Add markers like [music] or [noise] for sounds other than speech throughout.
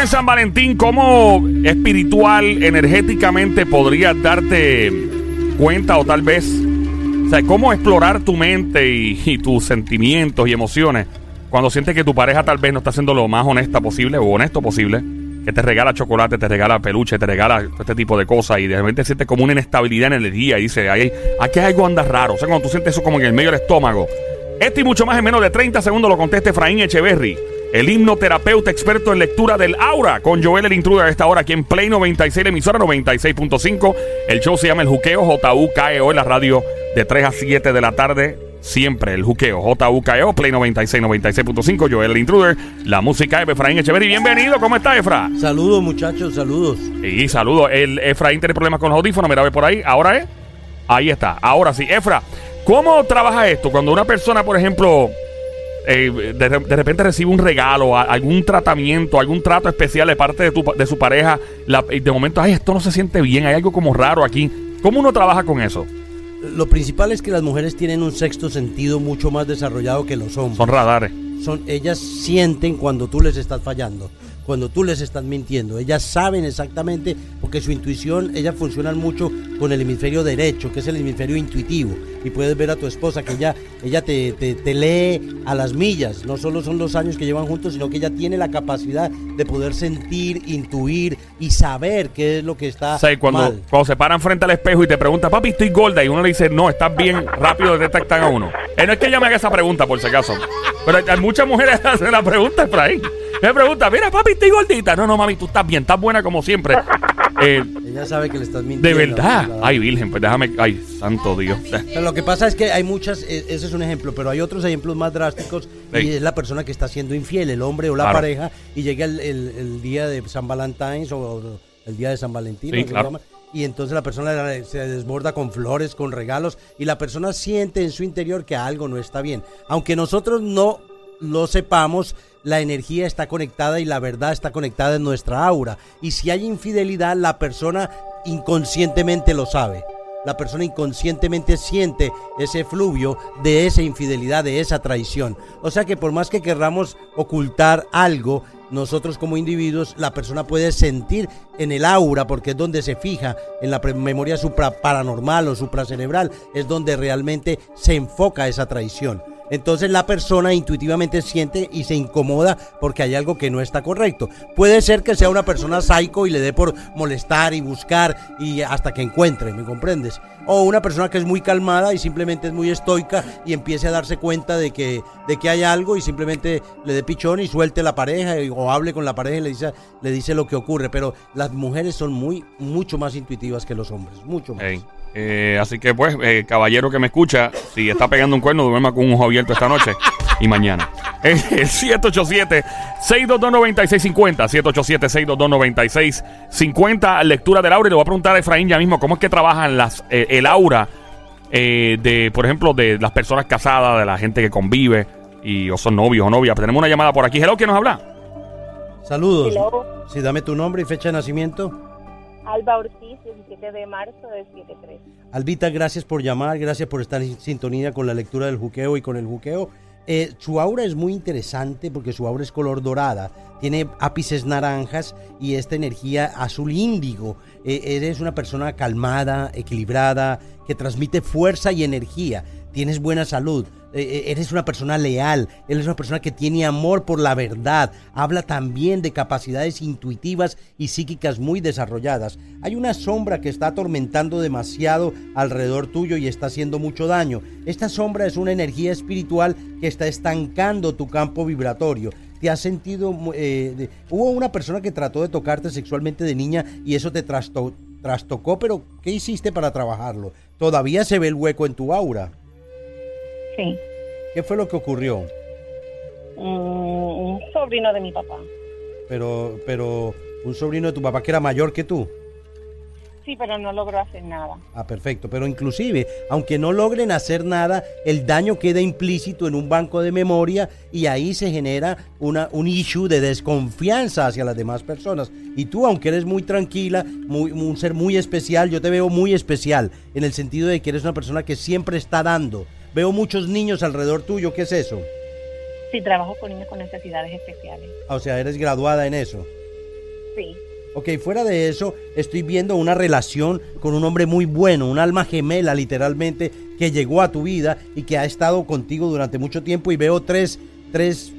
En San Valentín, ¿cómo espiritual, energéticamente podrías darte cuenta o tal vez, o sea, cómo explorar tu mente y, tus sentimientos y emociones cuando sientes que tu pareja tal vez no está siendo lo más honesta posible o honesto posible? Que te regala chocolate, te regala peluche, te regala este tipo de cosas y de repente sientes como una inestabilidad en el día y dice, "Ay, aquí algo anda raro. O sea, cuando tú sientes eso como en el medio del estómago. Esto y mucho más en menos de 30 segundos lo contesta Efraín Echeverry. El hipnoterapeuta experto en lectura del aura con Joel el Intruder a esta hora aquí en Play 96, la emisora 96.5. El show se llama El Juqueo, J-U-K-E-O en la radio de 3 a 7 de la tarde. Siempre el Juqueo, J-U-K-E-O, Play 96, 96.5. Joel el Intruder, la música de Efraín Echeverry. Bienvenido, ¿cómo está Efra? Saludos muchachos, saludos. Y saludos. El Efraín tiene problemas con los audífonos, mira, ve por ahí. Ahora es. Ahí está. Ahora sí. Efra, ¿cómo trabaja esto? Cuando una persona, por ejemplo, eh, de, de repente recibe un regalo, a- algún tratamiento, algún trato especial de parte de, tu, de su pareja, la- y de momento, ay, esto no se siente bien, hay algo como raro aquí. ¿Cómo uno trabaja con eso? Lo principal es que las mujeres tienen un sexto sentido mucho más desarrollado que los hombres. Son radares. Son, ellas sienten cuando tú les estás fallando, cuando tú les estás mintiendo. Ellas saben exactamente, porque su intuición, ellas funcionan mucho con el hemisferio derecho, que es el hemisferio intuitivo. Y puedes ver a tu esposa que ella, ella te, te- te lee a las millas. No solo son los años que llevan juntos, sino que ella tiene la capacidad de poder sentir, intuir y saber qué es lo que está O sea, cuando, mal. cuando se paran frente al espejo y te preguntan, papi, estoy gorda, y uno le dice, no, estás bien, rápido detectan a uno. Eh, no es que ella me haga esa pregunta, por si acaso. Pero hay- hay muchas mujeres hacen la pregunta, Efraín. Me pregunta, mira, papi, estoy gordita. No, no, mami, tú estás bien, estás buena como siempre. [laughs] Eh, Ella sabe que le estás mintiendo. de verdad. Ay, virgen, pues déjame. Ay, santo Dios. Pero lo que pasa es que hay muchas, e- ese es un ejemplo, pero hay otros ejemplos más drásticos y Sí. es la persona que está siendo infiel, el hombre o la Claro. pareja, y llega el, el- el día de San Valentín o, el día de San Valentín, Sí, claro. llama, y entonces la persona se desborda con flores, con regalos, y la persona siente en su interior que algo no está bien. Aunque nosotros no lo sepamos, la energía está conectada y la verdad está conectada en nuestra aura. Y si hay infidelidad, la persona inconscientemente lo sabe. La persona inconscientemente siente ese fluvio de esa infidelidad, de esa traición. O sea que por más que querramos ocultar algo, nosotros como individuos, la persona puede sentir en el aura, porque es donde se fija, en la memoria supra paranormal o supracerebral, es donde realmente se enfoca esa traición. Entonces la persona intuitivamente siente y se incomoda porque hay algo que no está correcto. Puede ser que sea una persona psycho y le dé por molestar y buscar y hasta que encuentre, ¿me comprendes? O una persona que es muy calmada y simplemente es muy estoica y empiece a darse cuenta de que, de que hay algo y simplemente le dé pichón y suelte la pareja o hable con la pareja y le dice, le dice lo que ocurre. Pero las mujeres son muy, mucho más intuitivas que los hombres, mucho más. Eh, así que, pues, eh, caballero que me escucha, si está pegando un cuerno, duerma con un ojo abierto esta noche y mañana. [laughs] El 787-622-9650. 787-622-9650. Lectura del aura. Y le voy a preguntar a Efraín ya mismo cómo es que trabajan las, eh, el aura eh, de, por ejemplo, de las personas casadas, de la gente que convive y o son novios o novias. Tenemos una llamada por aquí. Hello, ¿quién nos habla? Saludos. Hello, Sí, dame tu nombre y fecha de nacimiento. Alba Ortiz, 17 de marzo del 73. Albita, gracias por llamar, gracias por estar en sintonía con la lectura del juqueo y con el juqueo. Eh, su aura es muy interesante porque su aura es color dorada, tiene ápices naranjas y esta energía azul índigo. Eh, eres una persona calmada, equilibrada, que transmite fuerza y energía. Tienes buena salud, eres una persona leal, eres una persona que tiene amor por la verdad, habla también de capacidades intuitivas y psíquicas muy desarrolladas. Hay una sombra que está atormentando demasiado alrededor tuyo y está haciendo mucho daño. Esta sombra es una energía espiritual que está estancando tu campo vibratorio. ¿Te has sentido... eh, hubo una persona que trató de tocarte sexualmente de niña y eso te trasto- trastocó, pero ¿qué hiciste para trabajarlo? Todavía se ve el hueco en tu aura. Sí. ¿Qué fue lo que ocurrió? Mm, un sobrino de mi papá. Pero, pero un sobrino de tu papá que era mayor que tú. Sí, pero no logró hacer nada. Ah, perfecto. Pero inclusive, aunque no logren hacer nada, el daño queda implícito en un banco de memoria y ahí se genera una, un issue de desconfianza hacia las demás personas. Y tú, aunque eres muy tranquila, muy, un ser muy especial, yo te veo muy especial en el sentido de que eres una persona que siempre está dando. Veo muchos niños alrededor tuyo. ¿Qué es eso? Sí, trabajo con niños con necesidades especiales. Ah, O sea, eres graduada en eso. Sí. Ok, fuera de eso, estoy viendo una relación con un hombre muy bueno, un alma gemela literalmente, que llegó a tu vida y que ha estado contigo durante mucho tiempo y veo tres, tres,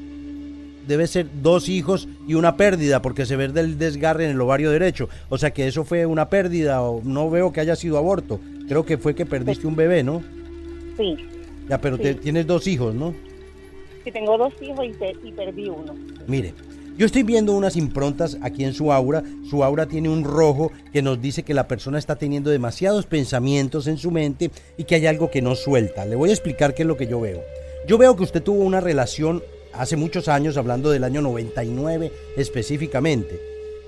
debe ser dos hijos y una pérdida, porque se ve del desgarre en el ovario derecho. O sea que eso fue una pérdida o no veo que haya sido aborto. Creo que fue que perdiste un bebé, ¿no? Sí. Ya, pero te- tienes dos hijos, ¿no? Sí, tengo dos hijos y, te- y perdí uno. Mire, yo estoy viendo unas improntas aquí en su aura. Su aura tiene un rojo que nos dice que la persona está teniendo demasiados pensamientos en su mente y que hay algo que no suelta. Le voy a explicar qué es lo que yo veo. Yo veo que usted tuvo una relación hace muchos años, hablando del año 99 específicamente.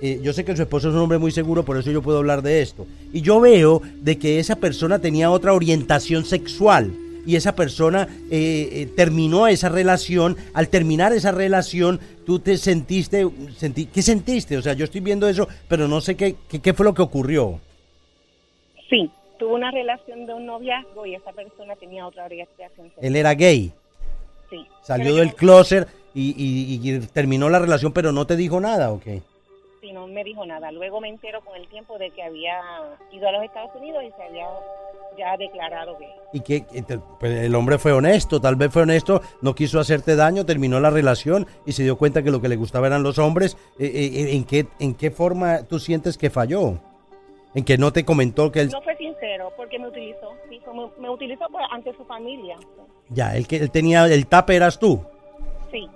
Eh, yo sé que su esposo es un hombre muy seguro, por eso yo puedo hablar de esto. Y yo veo de que esa persona tenía otra orientación sexual y esa persona eh, eh, terminó esa relación. Al terminar esa relación, tú te sentiste, sentí, ¿qué sentiste? O sea, yo estoy viendo eso, pero no sé qué, qué, qué fue lo que ocurrió. Sí. Tuve una relación de un noviazgo y esa persona tenía otra orientación. Él era gay, Sí. salió del closet y, y- y terminó la relación, pero no te dijo nada, ¿ok? Sí, no me dijo nada. Luego me entero con el tiempo de que había ido a los Estados Unidos y se había ya declarado gay. Y que pues, el hombre fue honesto, tal vez fue honesto, no quiso hacerte daño, terminó la relación y se dio cuenta que lo que le gustaba eran los hombres. Eh, eh, ¿en, qué, ¿En qué forma tú sientes que falló? ¿En que no te comentó que él... No fue sincero porque me utilizó. Sí, me, me utilizó por- ante su familia. Ya, él, que él tenía... El tape eras tú. Sí.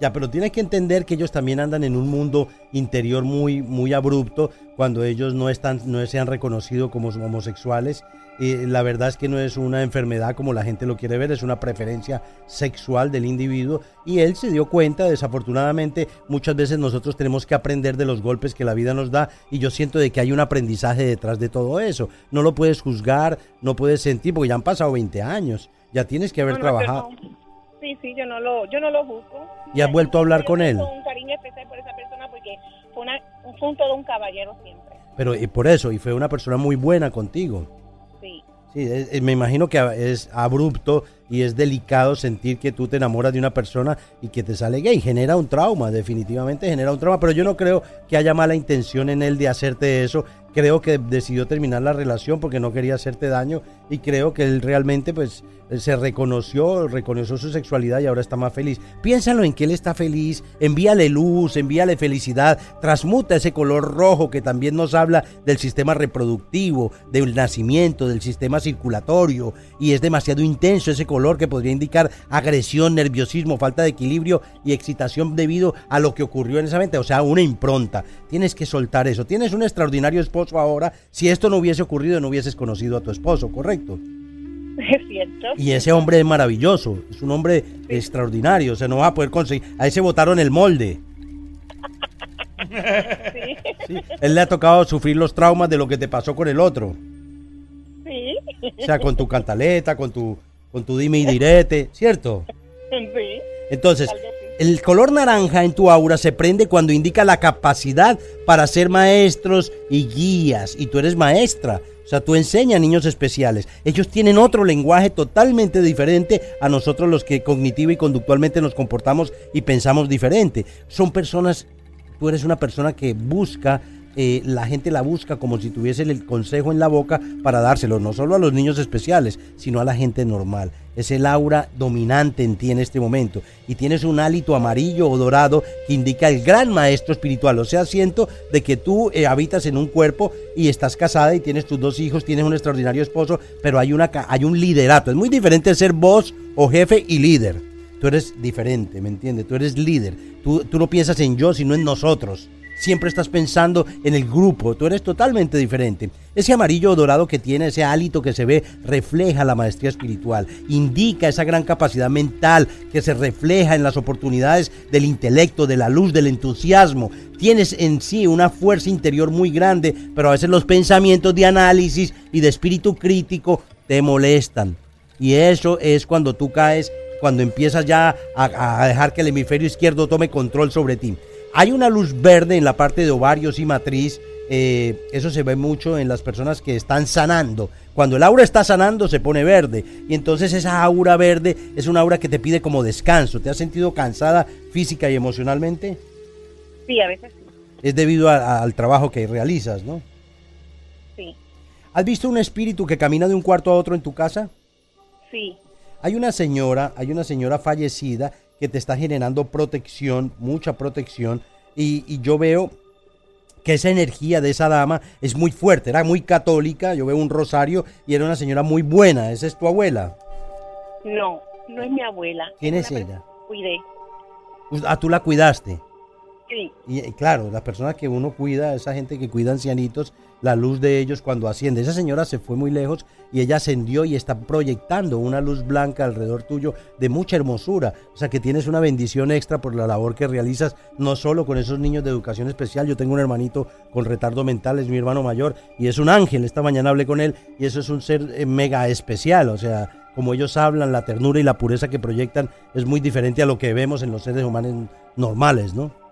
Ya, pero tienes que entender que ellos también andan en un mundo interior muy, muy abrupto cuando ellos no están, no se han reconocido como homosexuales. Eh, la verdad es que no es una enfermedad como la gente lo quiere ver, es una preferencia sexual del individuo y él se dio cuenta, desafortunadamente muchas veces nosotros tenemos que aprender de los golpes que la vida nos da y yo siento de que hay un aprendizaje detrás de todo eso. No lo puedes juzgar, no puedes sentir, porque ya han pasado 20 años, ya tienes que haber trabajado. Sí, sí, yo no lo, yo no lo juzgo. ¿Y has vuelto a hablar con él? un cariño especial por esa persona porque fue, una, fue todo un caballero siempre. Pero y por eso, y fue una persona muy buena contigo. Sí. Sí, es- es- me imagino que es abrupto y es delicado sentir que tú te enamoras de una persona y que te sale gay. Genera un trauma, definitivamente genera un trauma, pero yo no creo que haya mala intención en él de hacerte eso. Creo que decidió terminar la relación porque no quería hacerte daño y creo que él realmente pues se reconoció, reconoció su sexualidad y ahora está más feliz. Piénsalo en que él está feliz, envíale luz, envíale felicidad, transmuta ese color rojo que también nos habla del sistema reproductivo, del nacimiento, del sistema circulatorio y es demasiado intenso ese color que podría indicar agresión, nerviosismo, falta de equilibrio y excitación debido a lo que ocurrió en esa mente, o sea, una impronta. Tienes que soltar eso. Tienes un extraordinario esposo ahora. Si esto no hubiese ocurrido, no hubieses conocido a tu esposo, ¿correcto? Es cierto. Y ese hombre es maravilloso, es un hombre extraordinario, o sea, no va a poder conseguir. A ese botaron el molde. Sí. ¿sí? Él le ha tocado sufrir los traumas de lo que te pasó con el otro. Sí. O sea, con tu cantaleta, con tu, con tu dime y direte, ¿cierto? Sí. Entonces, el color naranja en tu aura se prende cuando indica la capacidad para ser maestros y guías. Y tú eres maestra. O sea, tú enseñas a niños especiales. Ellos tienen otro lenguaje totalmente diferente a nosotros los que cognitiva y conductualmente nos comportamos y pensamos diferente. Son personas, tú eres una persona que busca, eh, la gente la busca como si tuviese el consejo en la boca para dárselo, no solo a los niños especiales, sino a la gente normal. Es el aura dominante en ti en este momento. Y tienes un hálito amarillo o dorado que indica el gran maestro espiritual. O sea, siento de que tú eh, habitas en un cuerpo y estás casada y tienes tus dos hijos, tienes un extraordinario esposo, pero hay, una, hay un liderato. Es muy diferente ser voz o jefe y líder. Tú eres diferente, ¿me entiendes? Tú eres líder. Tú, tú no piensas en yo, sino en nosotros. Siempre estás pensando en el grupo. Tú eres totalmente diferente. Ese amarillo o dorado que tiene, ese hálito que se ve, refleja la maestría espiritual. Indica esa gran capacidad mental que se refleja en las oportunidades del intelecto, de la luz, del entusiasmo. Tienes en sí una fuerza interior muy grande, pero a veces los pensamientos de análisis y de espíritu crítico te molestan. Y eso es cuando tú caes, cuando empiezas ya a, a dejar que el hemisferio izquierdo tome control sobre ti. Hay una luz verde en la parte de ovarios y matriz. eh, eso se ve mucho en las personas que están sanando. Cuando el aura está sanando se pone verde. Y entonces esa aura verde es una aura que te pide como descanso. ¿Te has sentido cansada física y emocionalmente? Sí, a veces sí. es debido a- al trabajo que realizas, ¿no? Sí, ¿Has visto un espíritu que camina de un cuarto a otro en tu casa? sí, Hay una señora, hay una señora fallecida que te está generando protección, mucha protección, y, y yo veo que esa energía de esa dama es muy fuerte, era muy católica, yo veo un rosario y era una señora muy buena, esa es tu abuela. no, no es mi abuela. ¿Quién es ella? Cuidé, Ah, tú la cuidaste. Y claro, las personas que uno cuida, esa gente que cuida ancianitos, la luz de ellos cuando asciende. Esa señora se fue muy lejos y ella ascendió y está proyectando una luz blanca alrededor tuyo de mucha hermosura. O sea que tienes una bendición extra por la labor que realizas, no solo con esos niños de educación especial. Yo tengo un hermanito con retardo mental, es mi hermano mayor y es un ángel. Esta mañana hablé con él y eso es un ser eh, mega especial. O sea, como ellos hablan, la ternura y la pureza que proyectan es muy diferente a lo que vemos en los seres humanos normales, ¿no?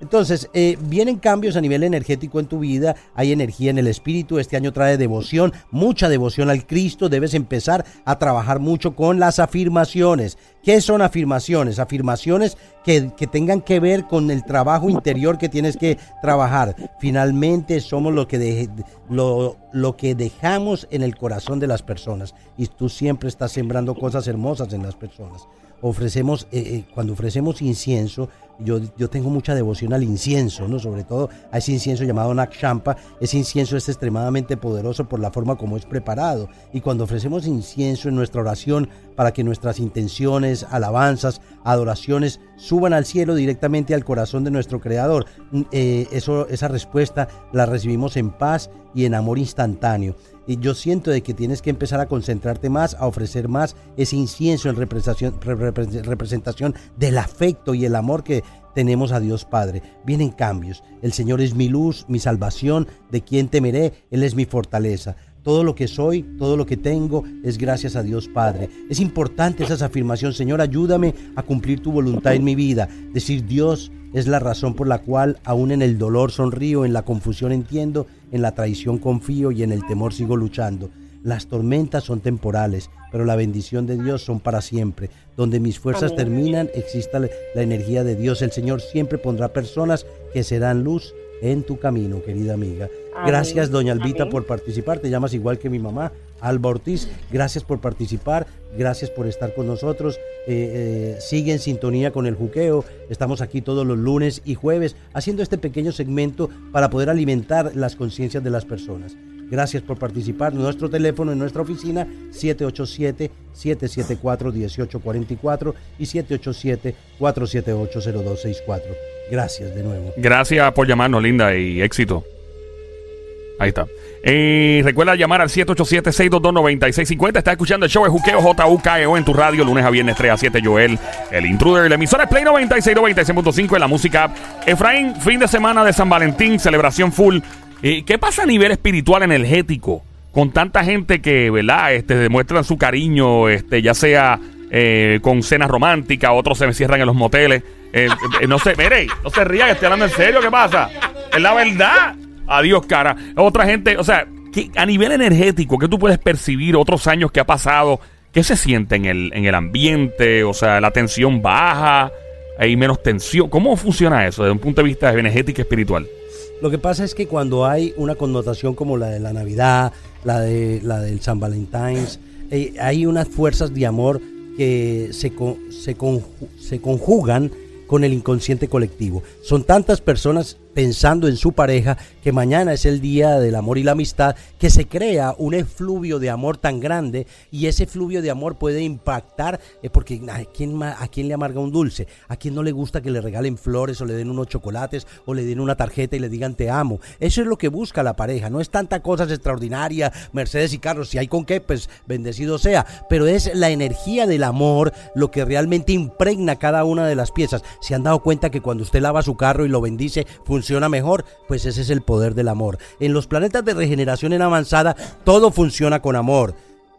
Entonces, eh, vienen cambios a nivel energético en tu vida, hay energía en el espíritu, este año trae devoción, mucha devoción al Cristo, debes empezar a trabajar mucho con las afirmaciones. ¿Qué son afirmaciones? Afirmaciones que, que tengan que ver con el trabajo interior que tienes que trabajar. Finalmente somos lo que, deje- lo, lo que dejamos en el corazón de las personas y tú siempre estás sembrando cosas hermosas en las personas ofrecemos, eh, eh, cuando ofrecemos incienso, yo, yo tengo mucha devoción al incienso, ¿no? Sobre todo a ese incienso llamado Nakshampa. Ese incienso es extremadamente poderoso por la forma como es preparado. Y cuando ofrecemos incienso en nuestra oración para que nuestras intenciones, alabanzas, adoraciones suban al cielo directamente al corazón de nuestro Creador, mm, eh, eso, esa respuesta la recibimos en paz y en amor instantáneo. Y yo siento de que tienes que empezar a concentrarte más, a ofrecer más ese incienso en representación, re- repre- representación del afecto y el amor que tenemos a Dios Padre. Vienen cambios. El Señor es mi luz, mi salvación, de quien temeré, Él es mi fortaleza. Todo lo que soy, todo lo que tengo es gracias a Dios Padre. Es importante esa afirmación, Señor, ayúdame a cumplir tu voluntad en mi vida. Decir Dios es la razón por la cual aún en el dolor sonrío, en la confusión entiendo, en la traición confío y en el temor sigo luchando. Las tormentas son temporales, pero la bendición de Dios son para siempre. Donde mis fuerzas Amén. terminan, exista la energía de Dios. El Señor siempre pondrá personas que serán luz en tu camino, querida amiga. Amén. Gracias, doña Albita, Amén. por participar. Te llamas igual que mi mamá, Alba Ortiz. Gracias por participar, gracias por estar con nosotros. Eh, eh, sigue en sintonía con el juqueo. Estamos aquí todos los lunes y jueves haciendo este pequeño segmento para poder alimentar las conciencias de las personas. Gracias por participar. Nuestro teléfono en nuestra oficina 787-774-1844 y 787-478-0264. Gracias de nuevo. Gracias por llamarnos, linda, y éxito. Ahí está. Eh, recuerda llamar al 787-622-9650. Está escuchando el show de Juqueo JUKEO en tu radio, lunes a viernes 3 a 7. Joel, el intruder. La emisora es Play 96, 96.5 en la música. Efraín, fin de semana de San Valentín, celebración full. Eh, ¿Qué pasa a nivel espiritual energético? Con tanta gente que, ¿verdad? Este, demuestran su cariño, este, ya sea eh, con cenas románticas, otros se cierran en los moteles. Eh, no sé, mire, no se ría estoy hablando en serio, ¿qué pasa? Es la verdad. Adiós, cara. Otra gente, o sea, ¿qué- a nivel energético, ¿qué tú puedes percibir otros años que ha pasado? ¿Qué se siente en el, en el ambiente? O sea, la tensión baja, hay menos tensión. ¿Cómo funciona eso desde un punto de vista energético y espiritual? Lo que pasa es que cuando hay una connotación como la de la Navidad, la de la del San Valentín, eh, hay unas fuerzas de amor que se, se, conju- se conjugan con el inconsciente colectivo. Son tantas personas pensando en su pareja que mañana es el día del amor y la amistad, que se crea un efluvio de amor tan grande y ese efluvio de amor puede impactar, eh, porque ¿a quién, ¿a quién le amarga un dulce? ¿A quién no le gusta que le regalen flores o le den unos chocolates o le den una tarjeta y le digan te amo? Eso es lo que busca la pareja, no es tanta cosas extraordinarias, Mercedes y Carlos, si hay con qué, pues bendecido sea, pero es la energía del amor lo que realmente impregna cada una de las piezas. ¿Se han dado cuenta que cuando usted lava su carro y lo bendice, funciona mejor? Pues ese es el poder del amor. En los planetas de regeneración en avanzada, todo funciona con amor.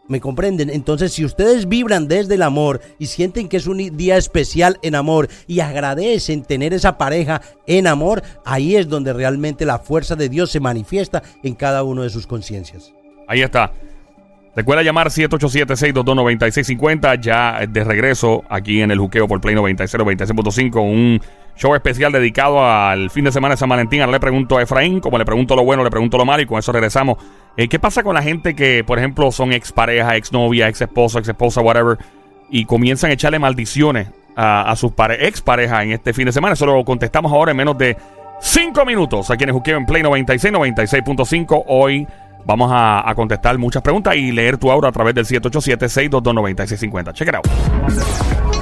¿Me comprenden? Entonces, si ustedes vibran desde el amor y sienten que es un día especial en amor y agradecen tener esa pareja en amor, ahí es donde realmente la fuerza de Dios se manifiesta en cada uno de sus conciencias. Ahí está. Recuerda llamar 787-622-9650. Ya de regreso aquí en el juqueo por Play 96, 96.5. Un show especial dedicado al fin de semana de San Valentín. Ahora le pregunto a Efraín, como le pregunto lo bueno, le pregunto lo malo y con eso regresamos. Eh, ¿Qué pasa con la gente que, por ejemplo, son expareja, exnovia, ex esposa, whatever, y comienzan a echarle maldiciones a, sus exparejas en este fin de semana? Eso lo contestamos ahora en menos de 5 minutos aquí en el juqueo en Play 96, 96.5. Hoy Vamos a, contestar muchas preguntas y leer tu aura a través del 787-622-9650. Check it out.